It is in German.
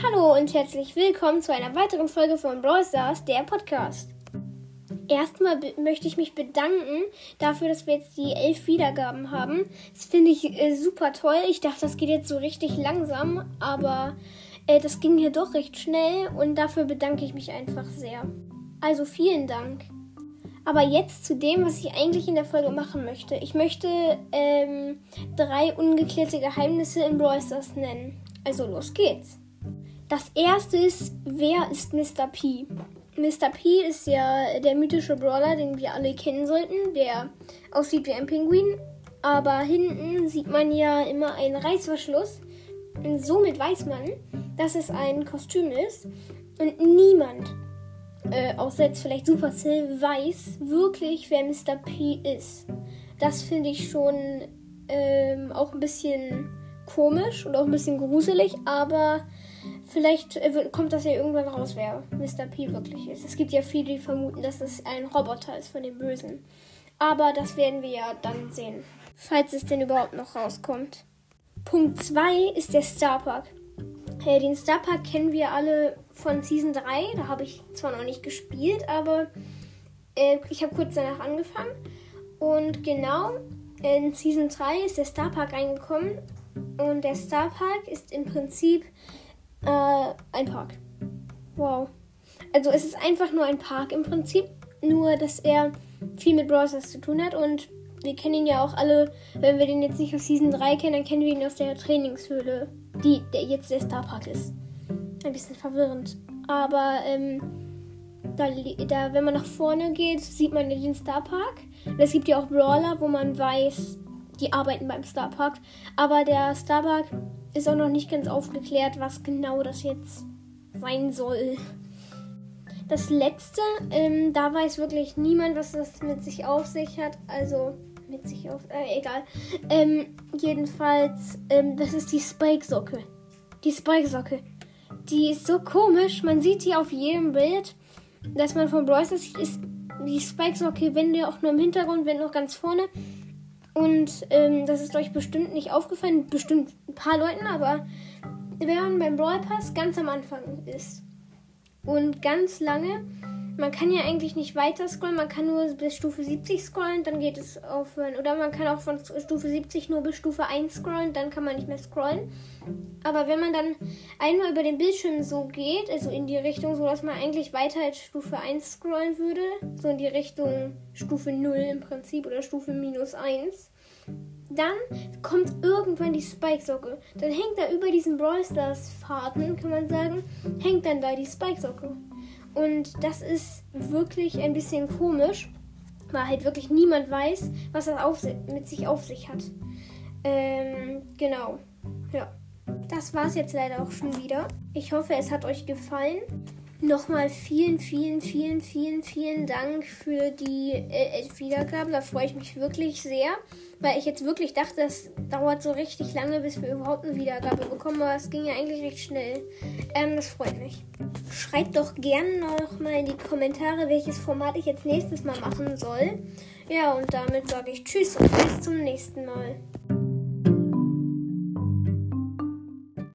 Hallo und herzlich willkommen zu einer weiteren Folge von Brawl Stars, der Podcast. Erstmal möchte ich mich bedanken dafür, dass wir jetzt die elf Wiedergaben haben. Das finde ich äh, super toll. Ich dachte, das geht jetzt so richtig langsam, aber äh, das ging hier doch recht schnell und dafür bedanke ich mich einfach sehr. Also vielen Dank. Aber jetzt zu dem, was ich eigentlich in der Folge machen möchte. Ich möchte ähm, drei ungeklärte Geheimnisse in Brawl Stars nennen. Also los geht's. Das erste ist, wer ist Mr. P? Mr. P ist ja der mythische Brawler, den wir alle kennen sollten, der aussieht wie ein Pinguin. Aber hinten sieht man ja immer einen Reißverschluss. Und somit weiß man, dass es ein Kostüm ist. Und niemand, äh, außer jetzt vielleicht Supercell, weiß wirklich, wer Mr. P ist. Das finde ich schon ähm, auch ein bisschen komisch und auch ein bisschen gruselig, aber vielleicht äh, kommt das ja irgendwann raus, wer Mr. P wirklich ist. Es gibt ja viele, die vermuten, dass es ein Roboter ist von den Bösen. Aber das werden wir ja dann sehen, falls es denn überhaupt noch rauskommt. Punkt 2 ist der Starpark. Äh, den Starpark kennen wir alle von Season 3. Da habe ich zwar noch nicht gespielt, aber äh, ich habe kurz danach angefangen. Und genau in Season 3 ist der Starpark reingekommen. Und der Starpark ist im Prinzip äh, ein Park. Wow. Also es ist einfach nur ein Park im Prinzip. Nur, dass er viel mit Browsers zu tun hat. Und wir kennen ihn ja auch alle, wenn wir den jetzt nicht aus Season 3 kennen, dann kennen wir ihn aus der Trainingshöhle, die der jetzt der Starpark ist. Ein bisschen verwirrend. Aber ähm, da, da, wenn man nach vorne geht, sieht man den Starpark. Und es gibt ja auch Brawler, wo man weiß, die arbeiten beim Starpark. Aber der Starpark ist auch noch nicht ganz aufgeklärt, was genau das jetzt sein soll. Das letzte, ähm, da weiß wirklich niemand, was das mit sich auf sich hat. Also mit sich auf, äh, egal. Ähm, jedenfalls, ähm, das ist die Spike-Socke. Die Spike-Socke. Die ist so komisch. Man sieht die auf jedem Bild, dass man von sieht, ist die Spike-Socke, wenn der auch nur im Hintergrund, wenn auch ganz vorne. Und ähm, das ist euch bestimmt nicht aufgefallen, bestimmt ein paar Leuten, aber wenn man beim Brawl Pass ganz am Anfang ist und ganz lange, man kann ja eigentlich nicht weiter scrollen, man kann nur bis Stufe 70 scrollen, dann geht es aufhören. Oder man kann auch von Stufe 70 nur bis Stufe 1 scrollen, dann kann man nicht mehr scrollen. Aber wenn man dann einmal über den Bildschirm so geht, also in die Richtung, so dass man eigentlich weiter als Stufe 1 scrollen würde, so in die Richtung Stufe 0 im Prinzip oder Stufe minus 1, dann kommt irgendwann die Spike-Socke. Dann hängt da über diesen Brawl Stars Faden, kann man sagen, hängt dann da die Spike-Socke. Und das ist wirklich ein bisschen komisch, weil halt wirklich niemand weiß, was das auf, mit sich auf sich hat. Ähm, genau. Ja. Das war's jetzt leider auch schon wieder. Ich hoffe, es hat euch gefallen. Nochmal vielen, vielen, vielen, vielen, vielen Dank für die äh, Wiedergaben. Da freue ich mich wirklich sehr, weil ich jetzt wirklich dachte, das dauert so richtig lange, bis wir überhaupt eine Wiedergabe bekommen. Aber es ging ja eigentlich recht schnell. Ähm, das freut mich. Schreibt doch gerne nochmal in die Kommentare, welches Format ich jetzt nächstes Mal machen soll. Ja, und damit sage ich Tschüss und bis zum nächsten Mal.